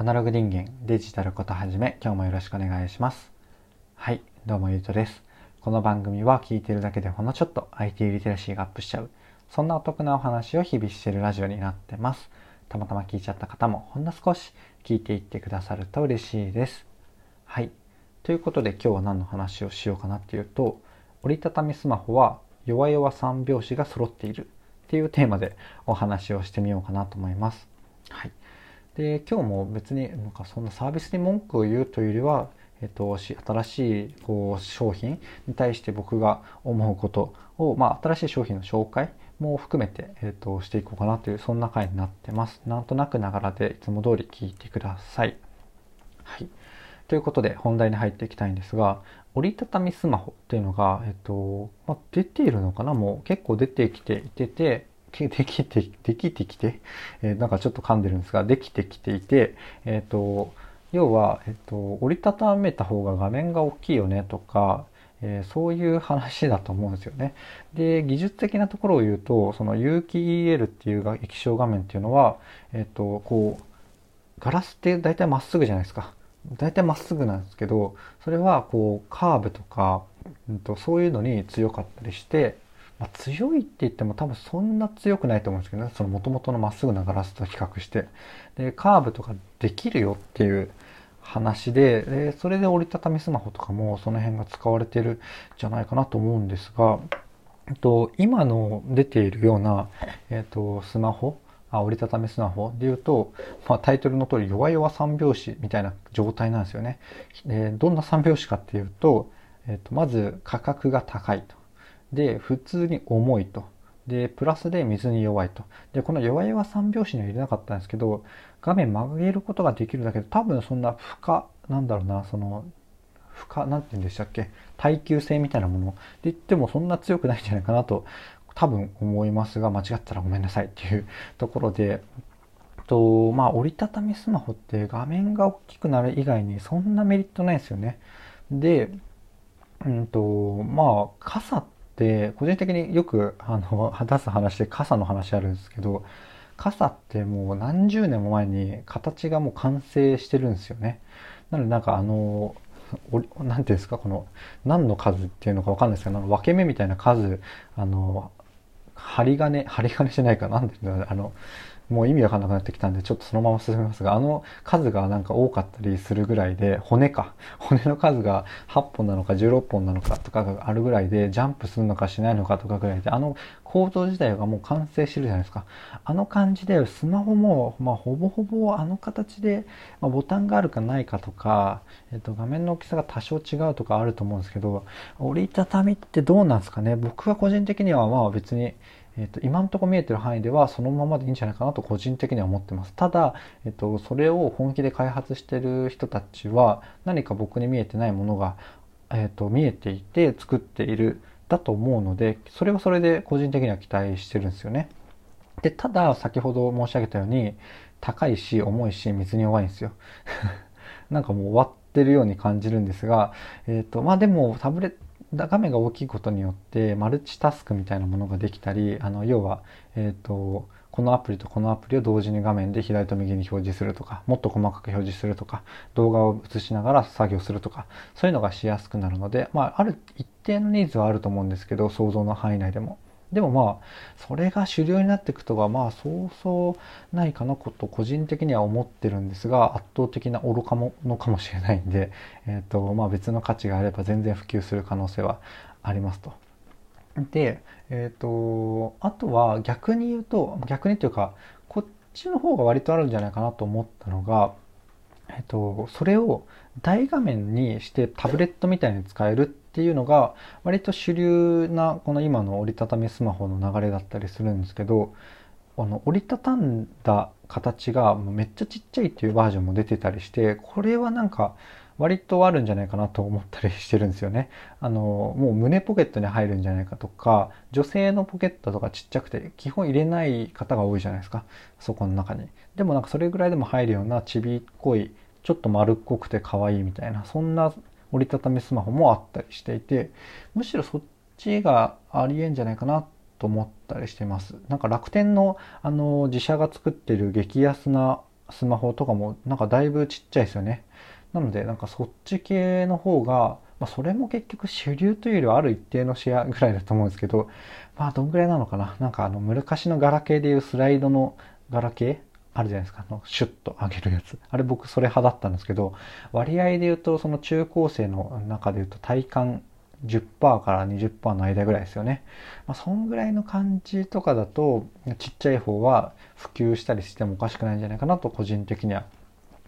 アナログ人間デジタルことはじめ今日もよろしくお願いします。はいどうもゆうとです。この番組は聞いてるだけでほんのちょっと IT リテラシーがアップしちゃうそんなお得なお話を日々してるラジオになってます。たまたま聞いちゃった方もほんの少し聞いていってくださると嬉しいです。はいということで今日は何の話をしようかなっていうと折りたたみスマホは弱々三拍子が揃っているっていうテーマでお話をしてみようかなと思います。はい。で今日も別になんかそんなサービスに文句を言うというよりは、えっと、新しいこう商品に対して僕が思うことを、まあ、新しい商品の紹介も含めて、えっと、していこうかなというそんな回になってます。なんとなくながらでいつも通り聞いてください。はい。ということで本題に入っていきたいんですが折りたたみスマホっていうのが、えっとまあ、出ているのかな？もう結構出てきていてて できて、できてきて、えー、なんかちょっと噛んでるんですが、できてきていて、えっ、ー、と、要は、えっ、ー、と、折りたためた方が画面が大きいよねとか、えー、そういう話だと思うんですよね。で、技術的なところを言うと、その有機 EL っていう液晶画面っていうのは、えっ、と、こう、ガラスって大体まっすぐじゃないですか。大体まっすぐなんですけど、それはこう、カーブとか、うんと、そういうのに強かったりして、まあ、強いって言っても多分そんな強くないと思うんですけどねその元々のまっすぐなガラスと比較してでカーブとかできるよっていう話ででそれで折りたたみスマホとかもその辺が使われてるんじゃないかなと思うんですが、と、今の出ているような、えっと、スマホあ折りたたみスマホで言うと、まあ、タイトルの通り弱々三拍子みたいな状態なんですよね。でどんな三拍子かっていうと、えっと、まず価格が高いと。で、普通に重いと。で、プラスで水に弱いと。で、この弱々三拍子には入れなかったんですけど、画面曲げることができるだけで、多分そんな負荷、なんだろうな、その、負荷、なんて言うんでしたっけ？耐久性みたいなもので言ってもそんな強くないんじゃないかなと、多分思いますが、間違ったらごめんなさいっていうところで、と、まあ、折りたたみスマホって画面が大きくなる以外にそんなメリットないですよね。で、うんと、まあ、傘ってで個人的によくあの 出す話で傘の話あるんですけど傘ってもう何十年も前に形がもう完成してるんですよね。なのでなんかあの何て言うんですかこの何の数っていうのか分かんないですけど分け目みたいな数あの針金針金じゃないかなんて言うんだあのもう意味わかんなくなってきたんで、ちょっとそのまま進めますが、あの数がなんか多かったりするぐらいで、骨か。骨の数が8本なのか16本なのかとかがあるぐらいで、ジャンプするのかしないのかとかぐらいで、あの構造自体がもう完成してるじゃないですか。あの感じで、スマホも、まあ、ほぼほぼあの形で、まあ、ボタンがあるかないかとか、えっと、画面の大きさが多少違うとかあると思うんですけど、折りたたみってどうなんですかね僕は個人的にはまあ別に、えーと、今のところ見えてる範囲ではそのままでいいんじゃないかなと個人的には思ってます。ただ、えーと、それを本気で開発してる人たちは何か僕に見えてないものが、えーと、見えていて作っているだと思うのでそれはそれで個人的には期待してるんですよね。でただ先ほど申し上げたように高いし重いし水に弱いんですよ。なんかもう終わってるように感じるんですが、え、ー、とまあでもタブレット画面が大きいことによってマルチタスクみたいなものができたりあの要は、えーと、このアプリとこのアプリを同時に画面で左と右に表示するとかもっと細かく表示するとか動画を映しながら作業するとかそういうのがしやすくなるので、まあ、ある一定のニーズはあると思うんですけど想像の範囲内でも。でもまあそれが主流になっていくとはまあそうそうないかなこと個人的には思ってるんですが圧倒的な愚か者かもしれないんで、えーとまあ、別の価値があれば全然普及する可能性はありますと。で、えっ、ー、とあとは逆に言うと逆にというかこっちの方が割とあるんじゃないかなと思ったのが、えっ、ー、とそれを大画面にしてタブレットみたいに使えるってていうのが割と主流なこの今の折りたたみスマホの流れだったりするんですけどあの折りたたんだ形がめっちゃちっちゃいっていうバージョンも出てたりしてこれはなんか割とあるんじゃないかなと思ったりしてるんですよね。あのもう胸ポケットに入るんじゃないかとか女性のポケットとかちっちゃくて基本入れない方が多いじゃないですかそこの中に。でもなんかそれぐらいでも入るようなちびっこいちょっと丸っこくて可愛いみたいなそんな折りたたみスマホもあったりしていてむしろそっちがありえんじゃないかなと思ったりしてますなんか楽天のあの自社が作ってる激安なスマホとかもなんかだいぶちっちゃいですよね。なのでなんかそっち系の方が、まあ、それも結局主流というよりはある一定のシェアぐらいだと思うんですけど、まあどんぐらいなのかな。なんかあの昔のガラケーでいうスライドのガラケーあるじゃないですか。あの、シュッと上げるやつ。あれ僕それ派だったんですけど、割合で言うと、その中高生の中で言うと体感10%から20%の間ぐらいですよね。まあ、そんぐらいの感じとかだと、ちっちゃい方は普及したりしてもおかしくないんじゃないかなと個人的には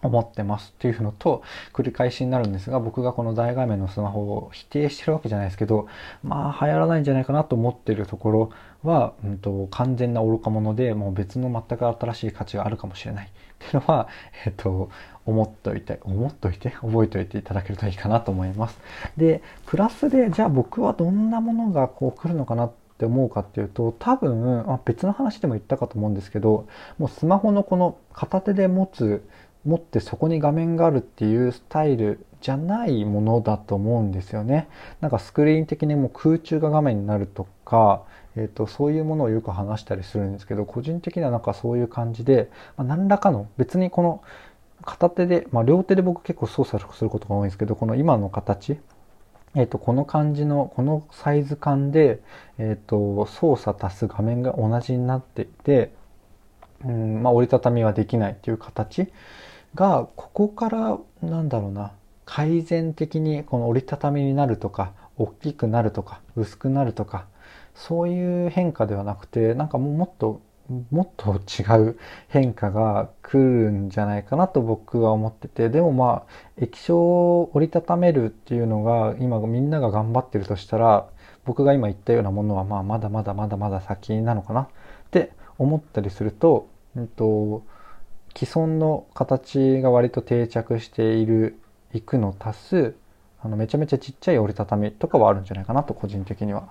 思ってますっていうのと繰り返しになるんですが僕がこの大画面のスマホを否定してるわけじゃないですけどまあ流行らないんじゃないかなと思ってるところは、うんと、完全な愚か者でもう別の全く新しい価値があるかもしれないっていうのは、えっと、思っといて思っといて？覚えておいていただけるといいかなと思います。でプラスでじゃあ僕はどんなものがこう来るのかなって思うかっていうと多分あ別の話でも言ったかと思うんですけどもうスマホのこの片手で持つ持ってそこに画面があるっていうスタイルじゃないものだと思うんですよね。なんかスクリーン的にも空中が画面になるとか、えーと、そういうものをよく話したりするんですけど個人的にはなんかそういう感じで、まあ、何らかの別にこの片手で、まあ、両手で僕結構操作することが多いんですけどこの今の形えっ、ー、と、この感じの、このサイズ感で、え、ー、と、操作足す画面が同じになっていて、うん、まあ、折りたたみはできないっていう形がここからなんだろうな。改善的にこの折りたたみになるとか大きくなるとか薄くなるとかそういう変化ではなくてなんかもっともっと違う変化が来るんじゃないかなと僕は思っててでもまあ液晶を折りたためるっていうのが今みんなが頑張ってるとしたら僕が今言ったようなものはまあまだまだまだまだ先なのかなって思ったりすると、えっと、既存の形が割と定着しているいくの多数あのめちゃめちゃちっちゃい折りたたみとかはあるんじゃないかなと個人的には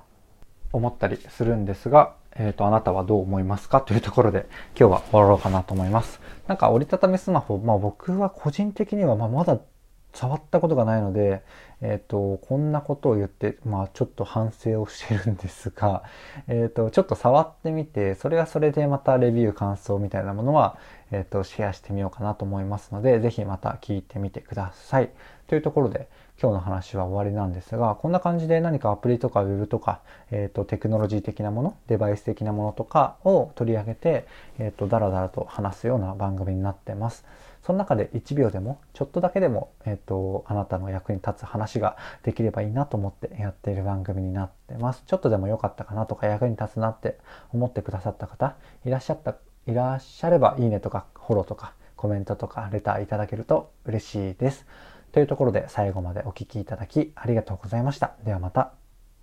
思ったりするんですが、えっ、ー、と、あなたはどう思いますかというところで今日は終わろうかなと思います。なんか折りたたみスマホ、まあ僕は個人的にはままだ触ったことがないので、えっ、ー、と、こんなことを言って、まあちょっと反省をしてるんですが、えっ、ー、と、ちょっと触ってみて、それはそれでまたレビュー感想みたいなものは、えっ、ー、と、シェアしてみようかなと思いますので、ぜひまた聞いてみてください。というところで、今日の話は終わりなんですが、こんな感じで何かアプリとかウェブとか、えっ、と、テクノロジー的なもの、デバイス的なものとかを取り上げて、えっ、と、だらだらと話すような番組になってます。その中で1秒でも、ちょっとだけでも、えっ、ー、と、あなたの役に立つ話ができればいいなと思ってやっている番組になってます。ちょっとでも良かったかなとか役に立つなって思ってくださった方、いらっしゃった、いらっしゃればいいねとかフォローとかコメントとかレターいただけると嬉しいです。というところで最後までお聴きいただきありがとうございました。ではまた。